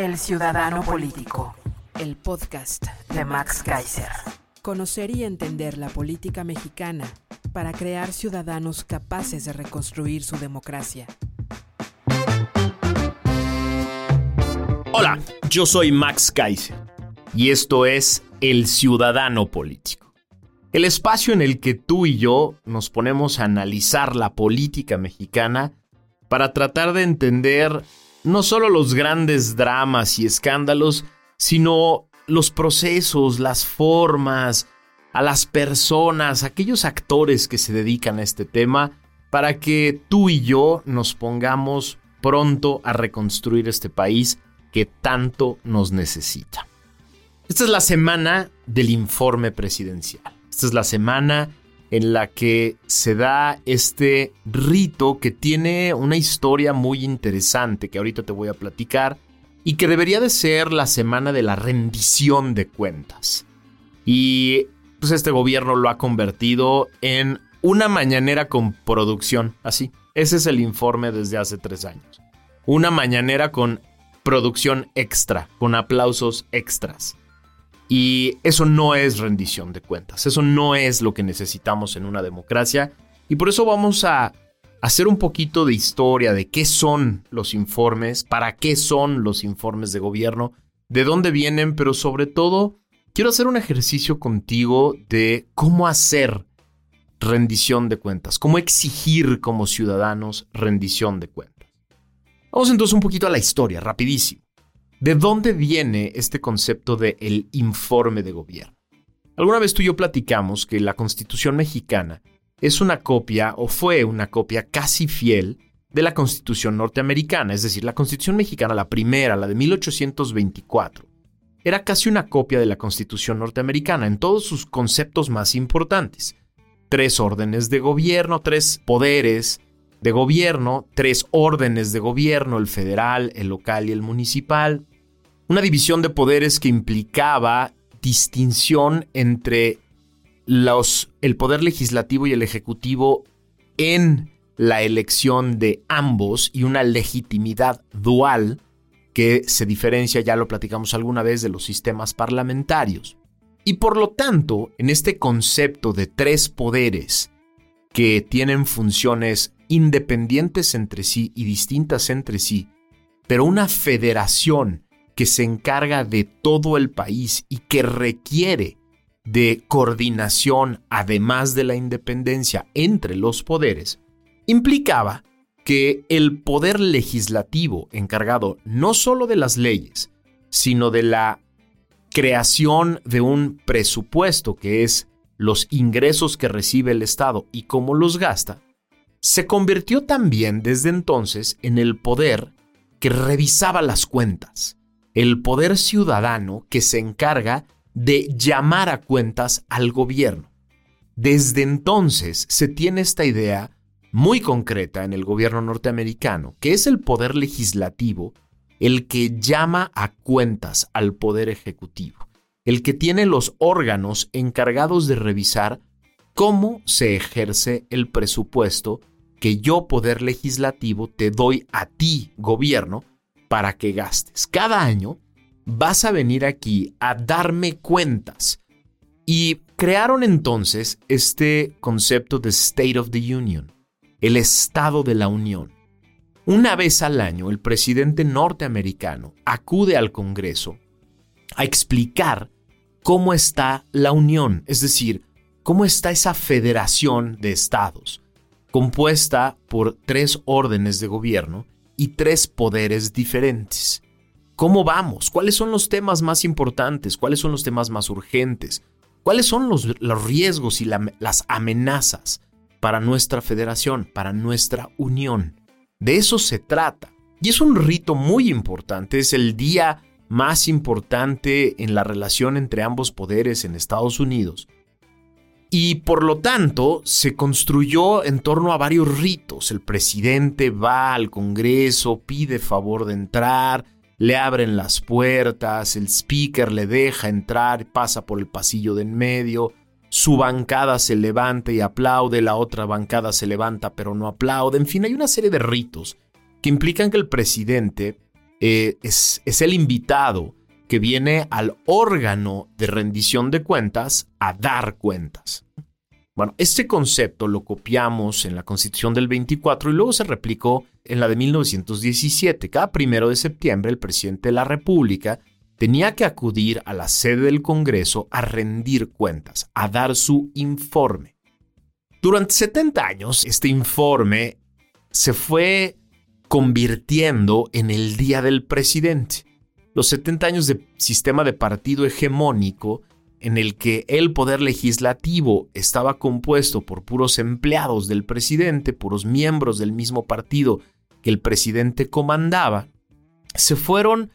El Ciudadano Político. El podcast De Max Kaiser. Conocer y entender la política mexicana para crear ciudadanos capaces de reconstruir su democracia. Hola, yo soy Max Kaiser y esto es El Ciudadano Político. El espacio en el que tú y yo nos ponemos a analizar la política mexicana para tratar de entender no solo los grandes dramas y escándalos, sino los procesos, las formas, a las personas, aquellos actores que se dedican a este tema, para que tú y yo nos pongamos pronto a reconstruir este país que tanto nos necesita. Esta es la semana del informe presidencial. Esta es la semana en la que se da este rito que tiene una historia muy interesante que ahorita te voy a platicar y que debería de ser la semana de la rendición de cuentas. Y pues este gobierno lo ha convertido en una mañanera con producción, así. Ese es el informe desde hace tres años. Una mañanera con producción extra, con aplausos extras. Y eso no es rendición de cuentas, eso no es lo que necesitamos en una democracia. Y por eso vamos a hacer un poquito de historia de qué son los informes, para qué son los informes de gobierno, de dónde vienen, pero sobre todo quiero hacer un ejercicio contigo de cómo hacer rendición de cuentas, cómo exigir como ciudadanos rendición de cuentas. Vamos entonces un poquito a la historia, rapidísimo. ¿De dónde viene este concepto de el informe de gobierno? Alguna vez tú y yo platicamos que la Constitución mexicana es una copia o fue una copia casi fiel de la Constitución norteamericana, es decir, la Constitución mexicana, la primera, la de 1824, era casi una copia de la Constitución norteamericana en todos sus conceptos más importantes. Tres órdenes de gobierno, tres poderes, de gobierno, tres órdenes de gobierno, el federal, el local y el municipal, una división de poderes que implicaba distinción entre los, el poder legislativo y el ejecutivo en la elección de ambos y una legitimidad dual que se diferencia, ya lo platicamos alguna vez, de los sistemas parlamentarios. Y por lo tanto, en este concepto de tres poderes que tienen funciones independientes entre sí y distintas entre sí, pero una federación que se encarga de todo el país y que requiere de coordinación, además de la independencia entre los poderes, implicaba que el poder legislativo encargado no solo de las leyes, sino de la creación de un presupuesto que es los ingresos que recibe el Estado y cómo los gasta, se convirtió también desde entonces en el poder que revisaba las cuentas, el poder ciudadano que se encarga de llamar a cuentas al gobierno. Desde entonces se tiene esta idea muy concreta en el gobierno norteamericano, que es el poder legislativo el que llama a cuentas al poder ejecutivo, el que tiene los órganos encargados de revisar cómo se ejerce el presupuesto que yo, poder legislativo, te doy a ti, gobierno, para que gastes. Cada año vas a venir aquí a darme cuentas. Y crearon entonces este concepto de State of the Union, el Estado de la Unión. Una vez al año, el presidente norteamericano acude al Congreso a explicar cómo está la Unión, es decir, cómo está esa federación de estados, compuesta por tres órdenes de gobierno y tres poderes diferentes. ¿Cómo vamos? ¿Cuáles son los temas más importantes? ¿Cuáles son los temas más urgentes? ¿Cuáles son los, los riesgos y las amenazas para nuestra federación, para nuestra unión? De eso se trata. Y es un rito muy importante, es el día más importante en la relación entre ambos poderes en Estados Unidos. Y por lo tanto se construyó en torno a varios ritos. El presidente va al Congreso, pide favor de entrar, le abren las puertas, el speaker le deja entrar, pasa por el pasillo de en medio, su bancada se levanta y aplaude, la otra bancada se levanta pero no aplaude, en fin, hay una serie de ritos que implican que el presidente eh, es, es el invitado que viene al órgano de rendición de cuentas a dar cuentas. Bueno, este concepto lo copiamos en la Constitución del 24 y luego se replicó en la de 1917. Cada primero de septiembre el presidente de la República tenía que acudir a la sede del Congreso a rendir cuentas, a dar su informe. Durante 70 años, este informe se fue convirtiendo en el Día del Presidente. Los 70 años de sistema de partido hegemónico en el que el poder legislativo estaba compuesto por puros empleados del presidente, puros miembros del mismo partido que el presidente comandaba, se fueron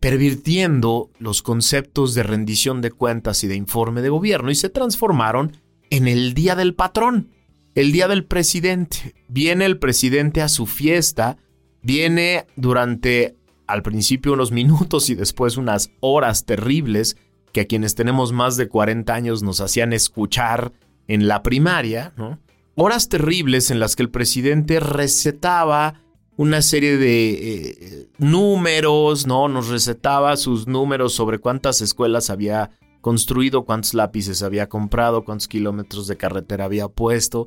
pervirtiendo los conceptos de rendición de cuentas y de informe de gobierno y se transformaron en el día del patrón, el día del presidente. Viene el presidente a su fiesta, viene durante al principio unos minutos y después unas horas terribles que a quienes tenemos más de 40 años nos hacían escuchar en la primaria, ¿no? Horas terribles en las que el presidente recetaba una serie de eh, números, ¿no? Nos recetaba sus números sobre cuántas escuelas había construido, cuántos lápices había comprado, cuántos kilómetros de carretera había puesto.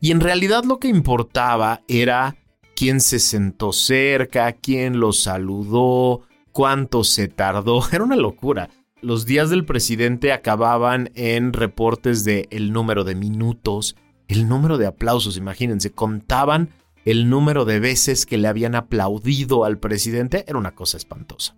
Y en realidad lo que importaba era quién se sentó cerca, quién lo saludó, cuánto se tardó. Era una locura los días del presidente acababan en reportes de el número de minutos, el número de aplausos, imagínense, contaban el número de veces que le habían aplaudido al presidente, era una cosa espantosa.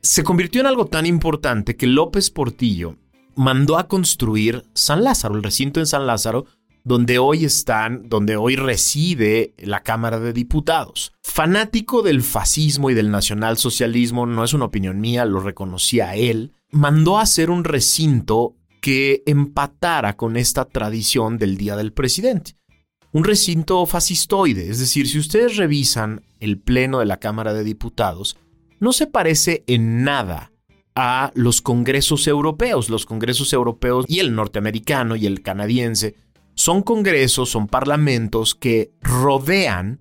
Se convirtió en algo tan importante que López Portillo mandó a construir San Lázaro, el recinto en San Lázaro, donde hoy están, donde hoy reside la Cámara de Diputados. Fanático del fascismo y del nacionalsocialismo, no es una opinión mía, lo reconocía él, mandó a hacer un recinto que empatara con esta tradición del Día del Presidente. Un recinto fascistoide, es decir, si ustedes revisan el pleno de la Cámara de Diputados, no se parece en nada a los congresos europeos, los congresos europeos y el norteamericano y el canadiense son congresos, son parlamentos que rodean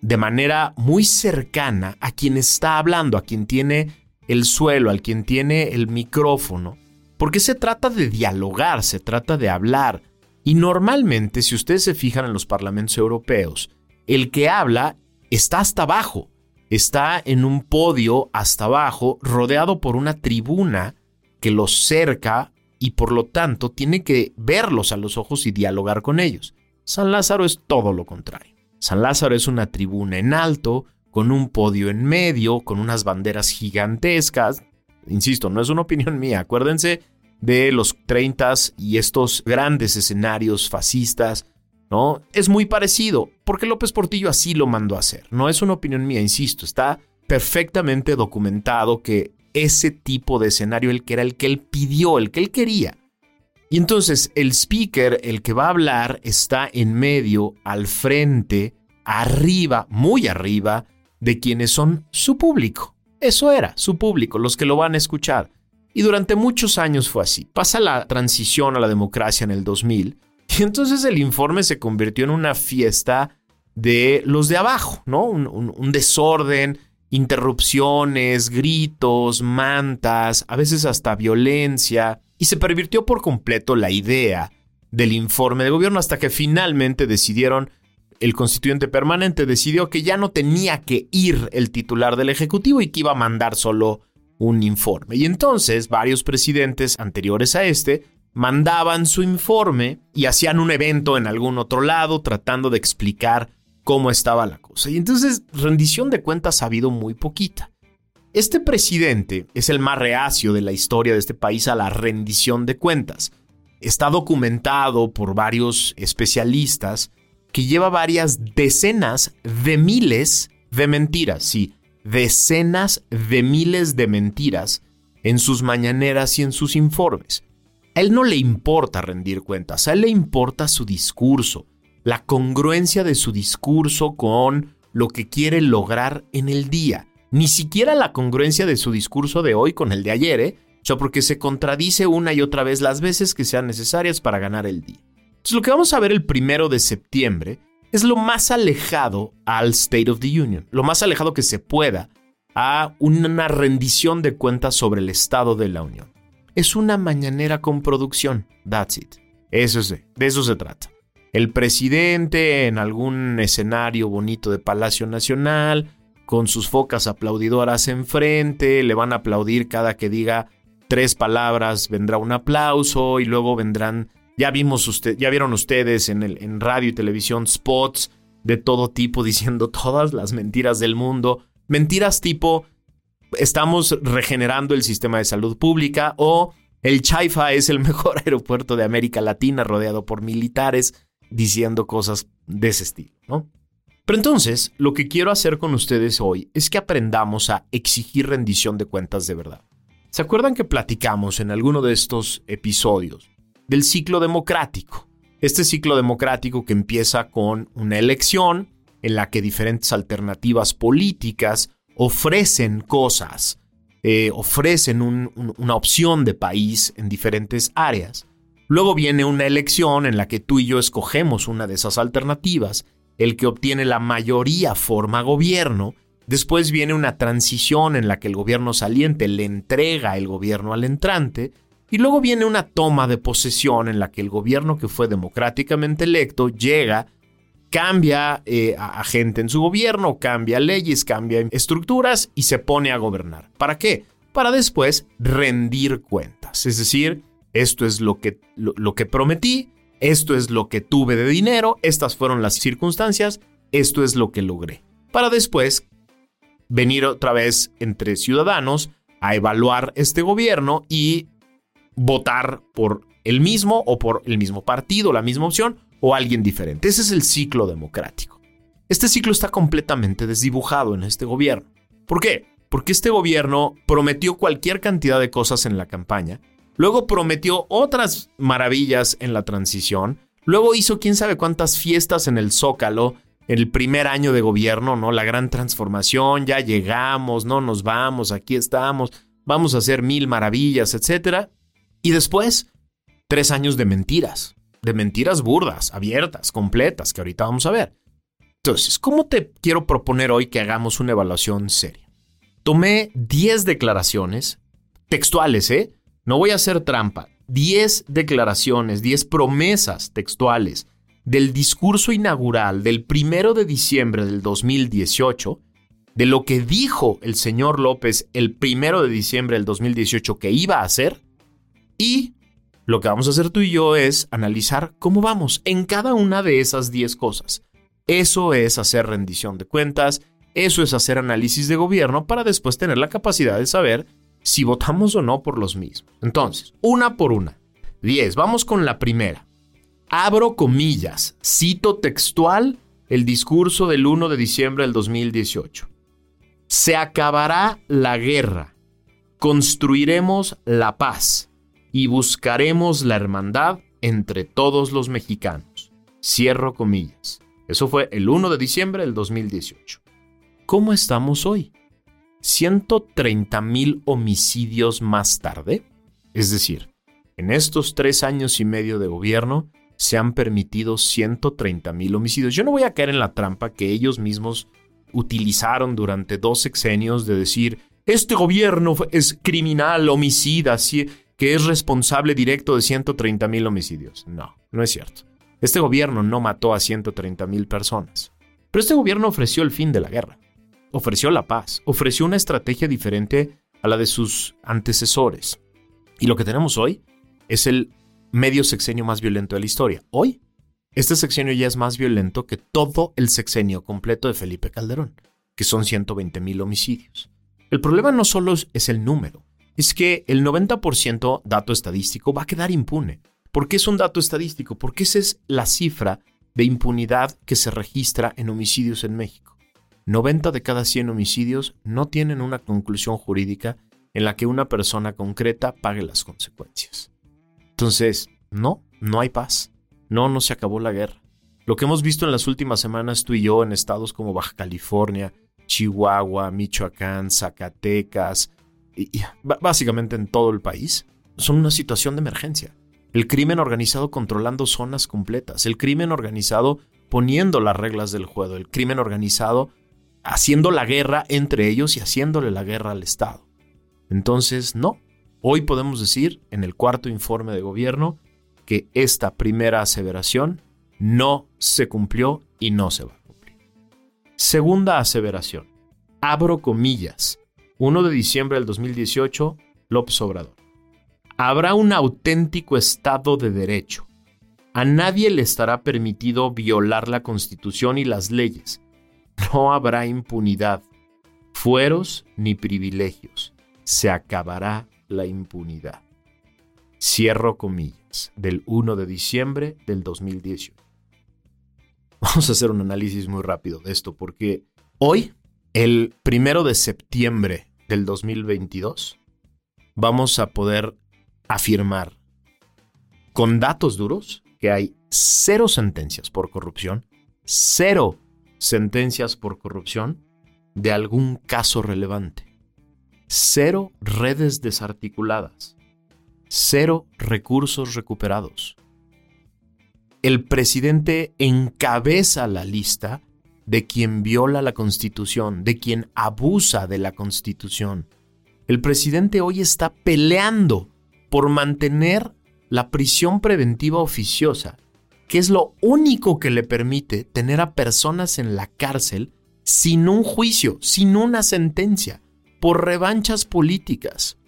de manera muy cercana a quien está hablando, a quien tiene el suelo, al quien tiene el micrófono, porque se trata de dialogar, se trata de hablar. Y normalmente, si ustedes se fijan en los parlamentos europeos, el que habla está hasta abajo, está en un podio hasta abajo, rodeado por una tribuna que lo cerca y por lo tanto tiene que verlos a los ojos y dialogar con ellos. San Lázaro es todo lo contrario. San Lázaro es una tribuna en alto, con un podio en medio, con unas banderas gigantescas. Insisto, no es una opinión mía, acuérdense de los 30 y estos grandes escenarios fascistas, ¿no? Es muy parecido, porque López Portillo así lo mandó a hacer. No es una opinión mía, insisto, está perfectamente documentado que ese tipo de escenario, el que era el que él pidió, el que él quería. Y entonces el speaker, el que va a hablar, está en medio, al frente, arriba, muy arriba, de quienes son su público. Eso era, su público, los que lo van a escuchar. Y durante muchos años fue así. Pasa la transición a la democracia en el 2000 y entonces el informe se convirtió en una fiesta de los de abajo, ¿no? un desorden, interrupciones, gritos, mantas, a veces hasta violencia, y se pervirtió por completo la idea del informe de gobierno hasta que finalmente decidieron, el constituyente permanente decidió que ya no tenía que ir el titular del Ejecutivo y que iba a mandar solo un informe. Y entonces varios presidentes anteriores a este mandaban su informe y hacían un evento en algún otro lado tratando de explicar cómo estaba la cosa. Y entonces rendición de cuentas ha habido muy poquita. Este presidente es el más reacio de la historia de este país a la rendición de cuentas. Está documentado por varios especialistas que lleva varias decenas de miles de mentiras, sí, decenas de miles de mentiras en sus mañaneras y en sus informes. A él no le importa rendir cuentas, a él le importa su discurso, la congruencia de su discurso con lo que quiere lograr en el día. Ni siquiera la congruencia de su discurso de hoy con el de ayer, ¿eh? O sea, porque se contradice una y otra vez las veces que sean necesarias para ganar el día. Entonces, lo que vamos a ver el primero de septiembre es lo más alejado al State of the Union, lo más alejado que se pueda a una rendición de cuentas sobre el Estado de la Unión. Es una mañanera con producción, that's it. Eso es, de eso se trata. El presidente en algún escenario bonito de Palacio Nacional, con sus focas aplaudidoras enfrente, le van a aplaudir cada que diga tres palabras, vendrá un aplauso y luego vendrán ya vimos usted, ya vieron ustedes en, el, en radio y televisión spots de todo tipo diciendo todas las mentiras del mundo. Mentiras tipo estamos regenerando el sistema de salud pública o el Chaifa es el mejor aeropuerto de América Latina rodeado por militares diciendo cosas de ese estilo, ¿no? Pero entonces, lo que quiero hacer con ustedes hoy es que aprendamos a exigir rendición de cuentas de verdad. ¿Se acuerdan que platicamos en alguno de estos episodios del ciclo democrático. Este ciclo democrático que empieza con una elección en la que diferentes alternativas políticas ofrecen cosas, eh, ofrecen una opción de país en diferentes áreas. Luego viene una elección en la que tú y yo escogemos una de esas alternativas. El que obtiene la mayoría forma gobierno. Después viene una transición en la que el gobierno saliente le entrega el gobierno al entrante. Y luego viene una toma de posesión en la que el gobierno que fue democráticamente electo llega, cambia eh, a, gente en su gobierno, cambia leyes, cambia estructuras y se pone a gobernar. ¿Para qué? Para después rendir cuentas. Es decir, esto es lo que, lo que prometí, esto es lo que tuve de dinero, estas fueron las circunstancias, esto es lo que logré. Para después venir otra vez entre ciudadanos a evaluar este gobierno y votar por el mismo o por el mismo partido, la misma opción o alguien diferente. Ese es el ciclo democrático. Este ciclo está completamente desdibujado en este gobierno. ¿Por qué? Porque este gobierno prometió cualquier cantidad de cosas en la campaña, luego prometió otras maravillas en la transición, luego hizo quién sabe cuántas fiestas en el Zócalo el primer año de gobierno, ¿no? La gran transformación, ya llegamos, no nos vamos, aquí estamos, vamos a hacer mil maravillas, etcétera. Y después, tres años de mentiras, de mentiras burdas, abiertas, completas, que ahorita vamos a ver. Entonces, ¿cómo te quiero proponer hoy que hagamos una evaluación seria? Tomé 10 declaraciones textuales, ¿eh? No voy a hacer trampa. 10 declaraciones, 10 promesas textuales del discurso inaugural del primero de diciembre del 2018, de lo que dijo el señor López el primero de diciembre del 2018 que iba a hacer, y lo que vamos a hacer tú y yo es analizar cómo vamos en cada una de esas 10 cosas. Eso es hacer rendición de cuentas, eso es hacer análisis de gobierno para después tener la capacidad de saber si votamos o no por los mismos. Entonces, una por una. 10. Vamos con la primera. Abro comillas, cito textual el discurso del 1 de diciembre del 2018. Se acabará la guerra. Construiremos la paz y buscaremos la hermandad entre todos los mexicanos. Cierro comillas. Eso fue el 1 de diciembre del 2018. ¿Cómo estamos hoy? 130 mil homicidios más tarde. Es decir, en estos tres años y medio de gobierno se han permitido 130 mil homicidios. Yo no voy a caer en la trampa que ellos mismos utilizaron durante dos sexenios de decir, este gobierno es criminal, homicida, que es responsable directo de 130 mil homicidios. No, no es cierto. Este gobierno no mató a 130 mil personas. Pero este gobierno ofreció el fin de la guerra. Ofreció la paz. Ofreció una estrategia diferente a la de sus antecesores. Y lo que tenemos hoy es el medio sexenio más violento de la historia. Hoy, este sexenio ya es más violento que todo el sexenio completo de Felipe Calderón, que son 120 mil homicidios. El problema no solo es el número, es que el 90% dato estadístico va a quedar impune. ¿Por qué es un dato estadístico? Porque esa es la cifra de impunidad que se registra en homicidios en México. 90 de cada 100 homicidios no tienen una conclusión jurídica en la que una persona concreta pague las consecuencias. Entonces, no, no hay paz. No, no se acabó la guerra. Lo que hemos visto en las últimas semanas tú y yo en estados como Baja California, Chihuahua, Michoacán, Zacatecas, y, básicamente en todo el país, son una situación de emergencia. El crimen organizado controlando zonas completas, el crimen organizado poniendo las reglas del juego, el crimen organizado haciendo la guerra entre ellos y haciéndole la guerra al Estado. Entonces, no, hoy podemos decir en el cuarto informe de gobierno que esta primera aseveración no se cumplió y no se va a cumplir. Segunda aseveración, abro comillas, 1 de diciembre del 2018, López Obrador. Habrá un auténtico Estado de Derecho. A nadie le estará permitido violar la Constitución y las leyes no habrá impunidad, fueros ni privilegios. Se acabará la impunidad. Cierro comillas, del 1 de diciembre del 2018. Vamos a hacer un análisis muy rápido de esto porque hoy, el 1 de septiembre del 2022, vamos a poder afirmar con datos duros que hay cero sentencias por corrupción, cero sentencias por corrupción de algún caso relevante. Cero redes desarticuladas. Cero recursos recuperados. El presidente encabeza la lista de quien viola la constitución, de quien abusa de la constitución. El presidente hoy está peleando por mantener la prisión preventiva oficiosa que es lo único que le permite tener a personas en la cárcel sin un juicio, sin una sentencia, por revanchas políticas.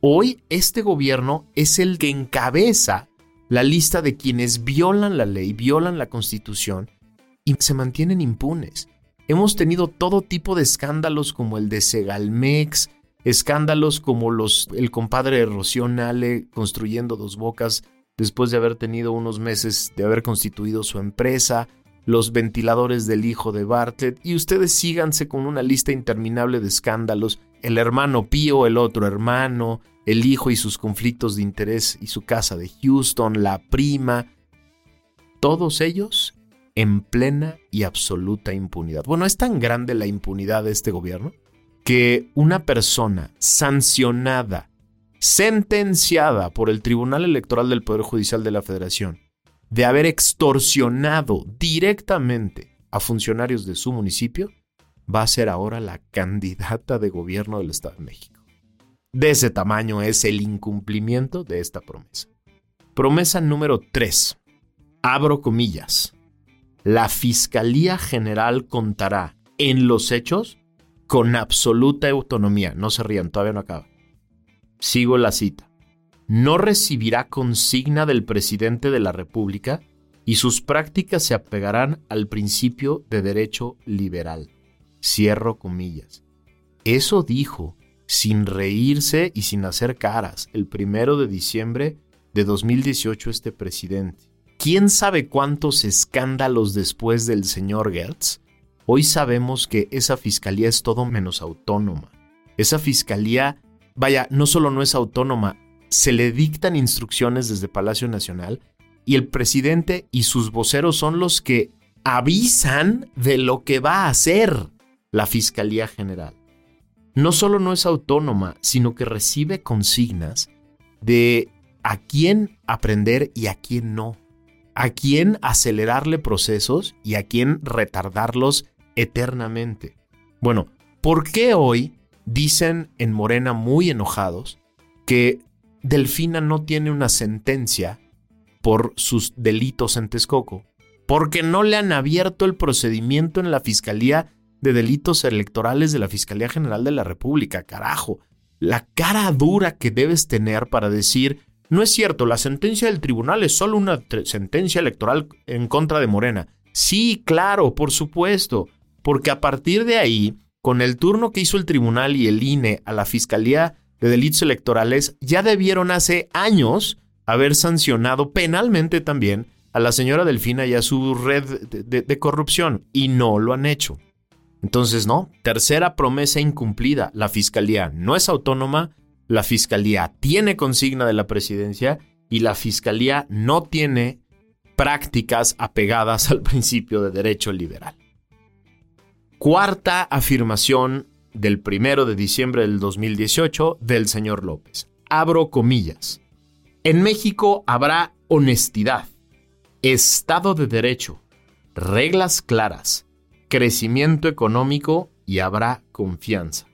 Hoy este gobierno es el que encabeza la lista de quienes violan la ley, violan la constitución y se mantienen impunes. Hemos tenido todo tipo de escándalos como el de Segalmex, escándalos como los el compadre de Rocío Nale construyendo dos bocas después de haber tenido unos meses de haber constituido su empresa, los ventiladores del hijo de Bartlett, y ustedes síganse con una lista interminable de escándalos, el hermano Pío, el otro hermano, el hijo y sus conflictos de interés y su casa de Houston, la prima, todos ellos en plena y absoluta impunidad. Bueno, es tan grande la impunidad de este gobierno que una persona sancionada sentenciada por el Tribunal Electoral del Poder Judicial de la Federación de haber extorsionado directamente a funcionarios de su municipio, va a ser ahora la candidata de gobierno del Estado de México. De ese tamaño es el incumplimiento de esta promesa. Promesa número 3. Abro comillas. La Fiscalía General contará en los hechos con absoluta autonomía. No se rían, todavía no acaba Sigo la cita. No recibirá consigna del presidente de la República y sus prácticas se apegarán al principio de derecho liberal. Cierro comillas. Eso dijo, sin reírse y sin hacer caras, el primero de diciembre de 2018 este presidente. ¿Quién sabe cuántos escándalos después del señor Gertz? Hoy sabemos que esa fiscalía es todo menos autónoma. Esa fiscalía vaya, no solo no es autónoma, se le dictan instrucciones desde Palacio Nacional y el presidente y sus voceros son los que avisan de lo que va a hacer la Fiscalía General. No solo no es autónoma, sino que recibe consignas de a quién aprender y a quién no, a quién acelerarle procesos y a quién retardarlos eternamente. Bueno, ¿por qué hoy dicen en Morena muy enojados que Delfina no tiene una sentencia por sus delitos en Texcoco, porque no le han abierto el procedimiento en la Fiscalía de Delitos Electorales de la Fiscalía General de la República, carajo. La cara dura que debes tener para decir, no es cierto, la sentencia del tribunal es solo una sentencia electoral en contra de Morena. Sí, claro, por supuesto, porque a partir de ahí con el turno que hizo el tribunal y el INE a la Fiscalía de Delitos Electorales, ya debieron hace años haber sancionado penalmente también a la señora Delfina y a su red de, de corrupción, y no lo han hecho. Entonces, no, tercera promesa incumplida, la Fiscalía no es autónoma, la Fiscalía tiene consigna de la presidencia y la Fiscalía no tiene prácticas apegadas al principio de derecho liberal. Cuarta afirmación del primero de diciembre del 2018 del señor López. Abro comillas. En México habrá honestidad, Estado de Derecho, reglas claras, crecimiento económico y habrá confianza.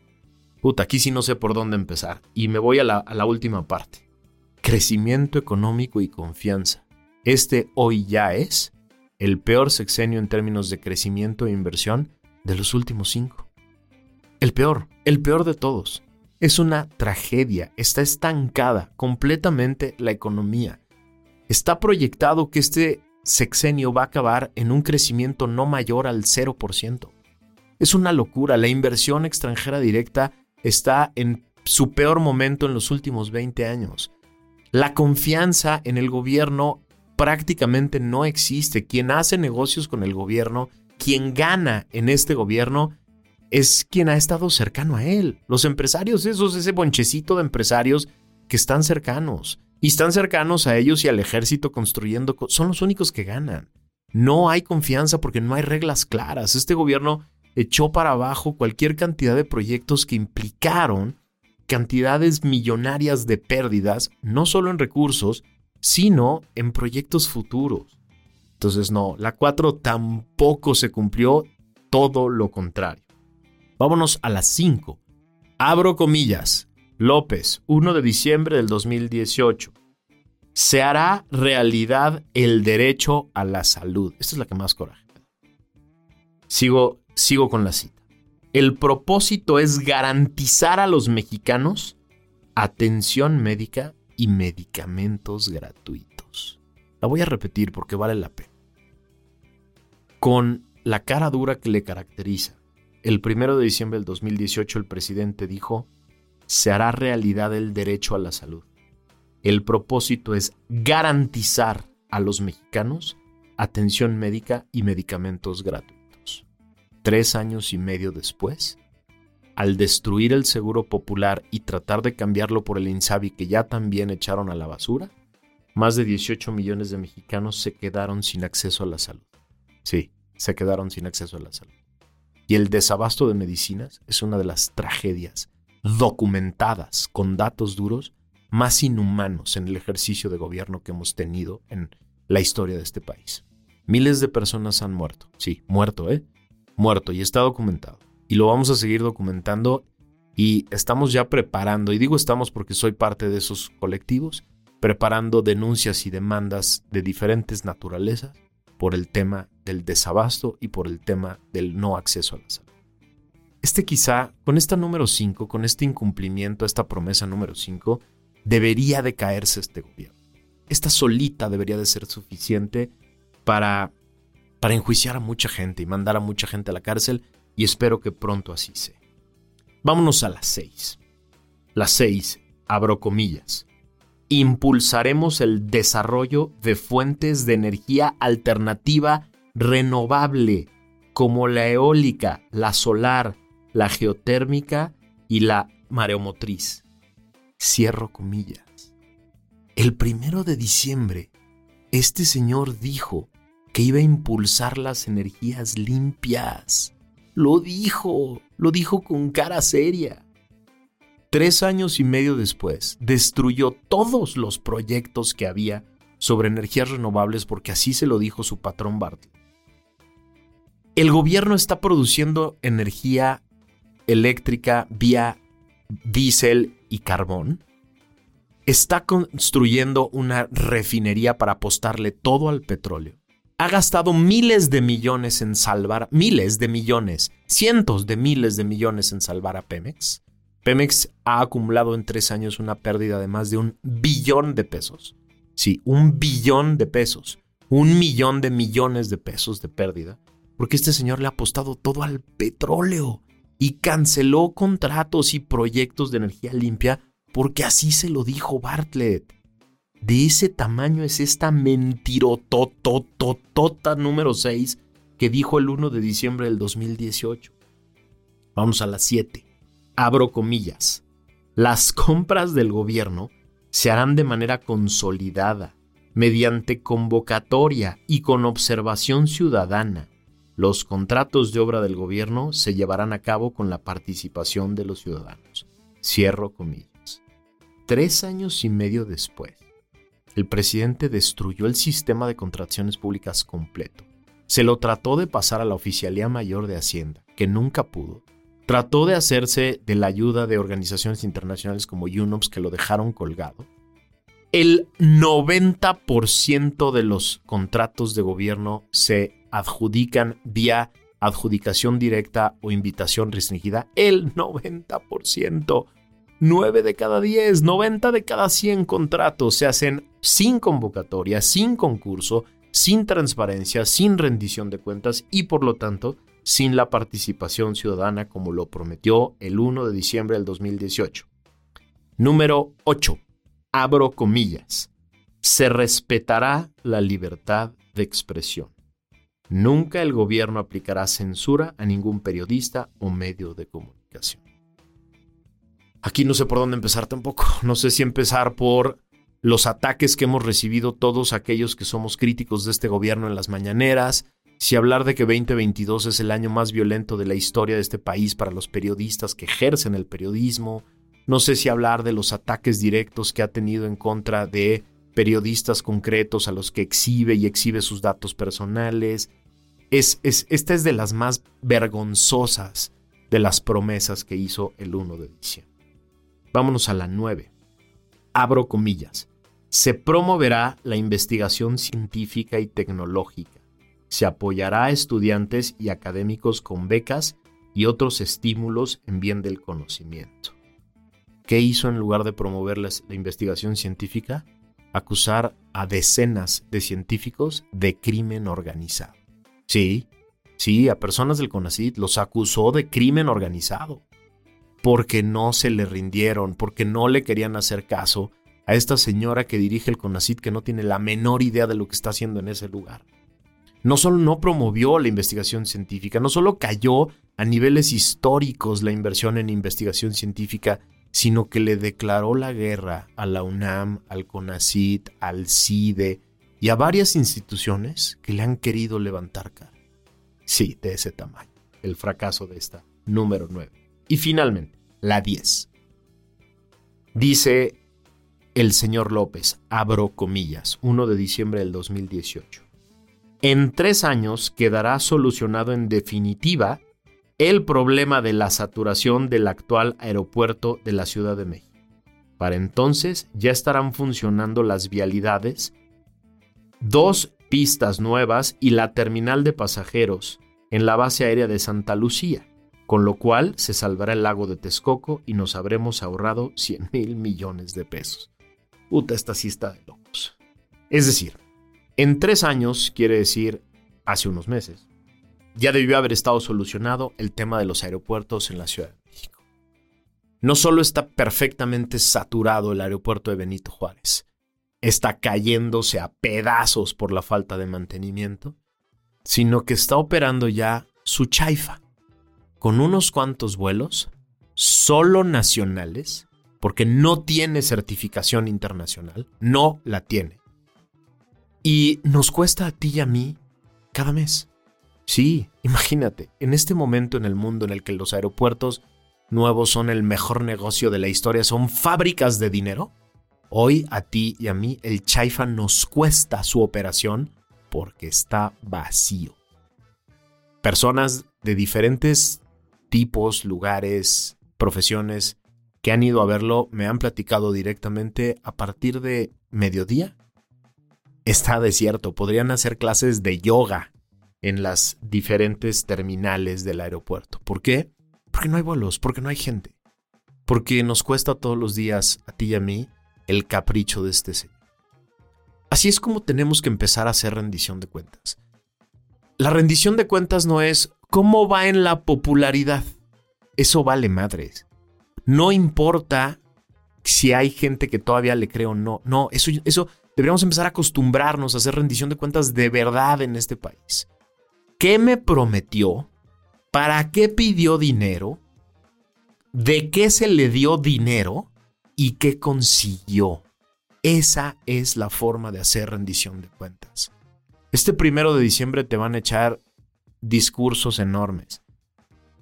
Puta, aquí sí no sé por dónde empezar. Y me voy a la, a la última parte. Crecimiento económico y confianza. Este hoy ya es el peor sexenio en términos de crecimiento e inversión de los últimos cinco. El peor, el peor de todos. Es una tragedia, está estancada completamente la economía. Está proyectado que este sexenio va a acabar en un crecimiento no mayor al 0%. Es una locura, la inversión extranjera directa está en su peor momento en los últimos 20 años. La confianza en el gobierno prácticamente no existe. Quien hace negocios con el gobierno, quien gana en este gobierno, es quien ha estado cercano a él. Los empresarios, esos, ese bonchecito de empresarios que están cercanos. Y están cercanos a ellos y al ejército construyendo, son los únicos que ganan. No hay confianza porque no hay reglas claras. Este gobierno echó para abajo cualquier cantidad de proyectos que implicaron cantidades millonarias de pérdidas, no solo en recursos, sino en proyectos futuros. Entonces no, la 4 tampoco se cumplió, todo lo contrario. Vámonos a las 5. Abro comillas. López, 1 de diciembre del 2018. Se hará realidad el derecho a la salud. Esta es la que más coraje. Sigo, sigo con la cita. El propósito es garantizar a los mexicanos atención médica y medicamentos gratuitos. La voy a repetir porque vale la pena. Con la cara dura que le caracteriza, el primero de diciembre del 2018 el presidente dijo se hará realidad el derecho a la salud. El propósito es garantizar a los mexicanos atención médica y medicamentos gratuitos. Tres años y medio después, al destruir el seguro popular y tratar de cambiarlo por el INSABI que ya también echaron a la basura, más de 18 millones de mexicanos se quedaron sin acceso a la salud. Sí, se quedaron sin acceso a la salud. Y el desabasto de medicinas es una de las tragedias documentadas con datos duros más inhumanos en el ejercicio de gobierno que hemos tenido en la historia de este país. Miles de personas han muerto. Sí, muerto, ¿eh? Muerto y está documentado. Y lo vamos a seguir documentando y estamos ya preparando, y digo estamos porque soy parte de esos colectivos, preparando denuncias y demandas de diferentes naturalezas por el tema del desabasto y por el tema del no acceso a la salud. Este quizá, con esta número 5, con este incumplimiento, esta promesa número 5, debería de caerse este gobierno. Esta solita debería de ser suficiente para, para enjuiciar a mucha gente y mandar a mucha gente a la cárcel y espero que pronto así sea. Vámonos a las 6. Las 6, abro comillas. Impulsaremos el desarrollo de fuentes de energía alternativa renovable como la eólica, la solar, la geotérmica y la mareomotriz. Cierro comillas. El primero de diciembre, este señor dijo que iba a impulsar las energías limpias. Lo dijo, lo dijo con cara seria. Tres años y medio después, destruyó todos los proyectos que había sobre energías renovables porque así se lo dijo su patrón Bartlett. El gobierno está produciendo energía eléctrica vía diésel y carbón. Está construyendo una refinería para apostarle todo al petróleo. Ha gastado miles de millones en salvar, miles de millones, cientos de miles de millones en salvar a Pemex. Pemex ha acumulado en tres años una pérdida de más de un billón de pesos. Sí, un billón de pesos. Un millón de millones de pesos de pérdida. Porque este señor le ha apostado todo al petróleo y canceló contratos y proyectos de energía limpia porque así se lo dijo Bartlett. De ese tamaño es esta mentirotototota número 6 que dijo el 1 de diciembre del 2018. Vamos a las 7. Abro comillas. Las compras del gobierno se harán de manera consolidada, mediante convocatoria y con observación ciudadana. Los contratos de obra del gobierno se llevarán a cabo con la participación de los ciudadanos. Cierro comillas. Tres años y medio después, el presidente destruyó el sistema de contrataciones públicas completo. Se lo trató de pasar a la Oficialía Mayor de Hacienda, que nunca pudo. Trató de hacerse de la ayuda de organizaciones internacionales como UNOPS que lo dejaron colgado. El 90% de los contratos de gobierno se adjudican vía adjudicación directa o invitación restringida. El 90%. 9 de cada 10, 90 de cada 100 contratos se hacen sin convocatoria, sin concurso, sin transparencia, sin rendición de cuentas y por lo tanto sin la participación ciudadana como lo prometió el 1 de diciembre del 2018. Número 8. Abro comillas. Se respetará la libertad de expresión. Nunca el gobierno aplicará censura a ningún periodista o medio de comunicación. Aquí no sé por dónde empezar tampoco. No sé si empezar por los ataques que hemos recibido todos aquellos que somos críticos de este gobierno en las mañaneras, si hablar de que 2022 es el año más violento de la historia de este país para los periodistas que ejercen el periodismo, no sé si hablar de los ataques directos que ha tenido en contra de periodistas concretos a los que exhibe y exhibe sus datos personales. Es, es, esta es de las más vergonzosas de las promesas que hizo el 1 de diciembre. Vámonos a la 9. Abro comillas. Se promoverá la investigación científica y tecnológica. Se apoyará a estudiantes y académicos con becas y otros estímulos en bien del conocimiento. ¿Qué hizo en lugar de promover la, investigación científica? Acusar a decenas de científicos de crimen organizado. Sí, sí, a personas del CONACYT los acusó de crimen organizado porque no se le rindieron, porque no le querían hacer caso a esta señora que dirige el CONACIT que no tiene la menor idea de lo que está haciendo en ese lugar. No solo no promovió la investigación científica, no solo cayó a niveles históricos la inversión en investigación científica, sino que le declaró la guerra a la UNAM, al CONACIT, al CIDE y a varias instituciones que le han querido levantar cara. Sí, de ese tamaño, el fracaso de esta número 9. Y finalmente, la 10. Dice el señor López, abro comillas, 1 de diciembre del 2018. En tres años quedará solucionado en definitiva el problema de la saturación del actual aeropuerto de la Ciudad de México. Para entonces ya estarán funcionando las vialidades, dos pistas nuevas y la terminal de pasajeros en la base aérea de Santa Lucía con lo cual se salvará el lago de Texcoco y nos habremos ahorrado 100 mil millones de pesos. Puta, esta sí está de locos. Es decir, en tres años, quiere decir hace unos meses, ya debió haber estado solucionado el tema de los aeropuertos en la Ciudad de México. No solo está perfectamente saturado el aeropuerto de Benito Juárez, está cayéndose a pedazos por la falta de mantenimiento, sino que está operando ya su chaifa con unos cuantos vuelos, solo nacionales, porque no tiene certificación internacional, no la tiene. Y nos cuesta a ti y a mí cada mes. Sí, imagínate, en este momento en el mundo en el que los aeropuertos nuevos son el mejor negocio de la historia, son fábricas de dinero, hoy a ti y a mí el Chaifa nos cuesta su operación porque está vacío. Personas de diferentes tipos, lugares, profesiones que han ido a verlo me han platicado directamente a partir de mediodía. Está desierto, podrían hacer clases de yoga en las diferentes terminales del aeropuerto. ¿Por qué? Porque no hay vuelos, porque no hay gente. Porque nos cuesta todos los días, a ti y a mí, el capricho de este señor. Así es como tenemos que empezar a hacer rendición de cuentas. La rendición de cuentas no es cómo va en la popularidad. eso vale madres. No importa si hay gente que todavía le cree o no. No, eso, eso deberíamos empezar a acostumbrarnos a hacer rendición de cuentas de verdad en este país. ¿Qué me prometió? ¿Para qué pidió dinero? ¿De qué se le dio dinero? ¿Y qué consiguió? Esa es la forma de hacer rendición de cuentas. Este primero de diciembre te van a echar discursos enormes.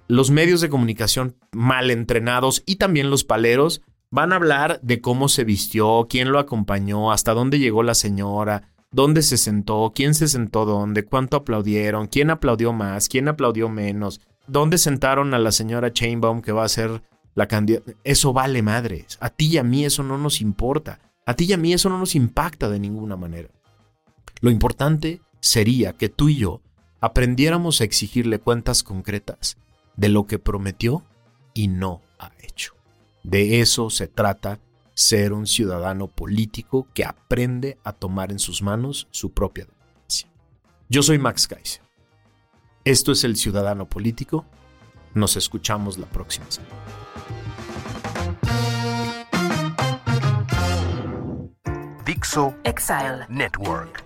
Los medios de comunicación mal entrenados y también los paleros van a hablar de cómo se vistió, quién lo acompañó, hasta dónde llegó la señora, dónde se sentó, quién se sentó dónde, cuánto aplaudieron, quién aplaudió más, quién aplaudió menos, dónde sentaron a la señora Chainbaum que va a ser la candidata. Eso vale madres. A ti y a mí eso no nos importa. A ti y a mí eso no nos impacta de ninguna manera. Lo importante sería que tú y yo aprendiéramos a exigirle cuentas concretas de lo que prometió y no ha hecho. De eso se trata ser un ciudadano político que aprende a tomar en sus manos su propia democracia. Yo soy Max Kaiser. Esto es el Ciudadano Político. Nos escuchamos la próxima semana. Dixo Exile Network.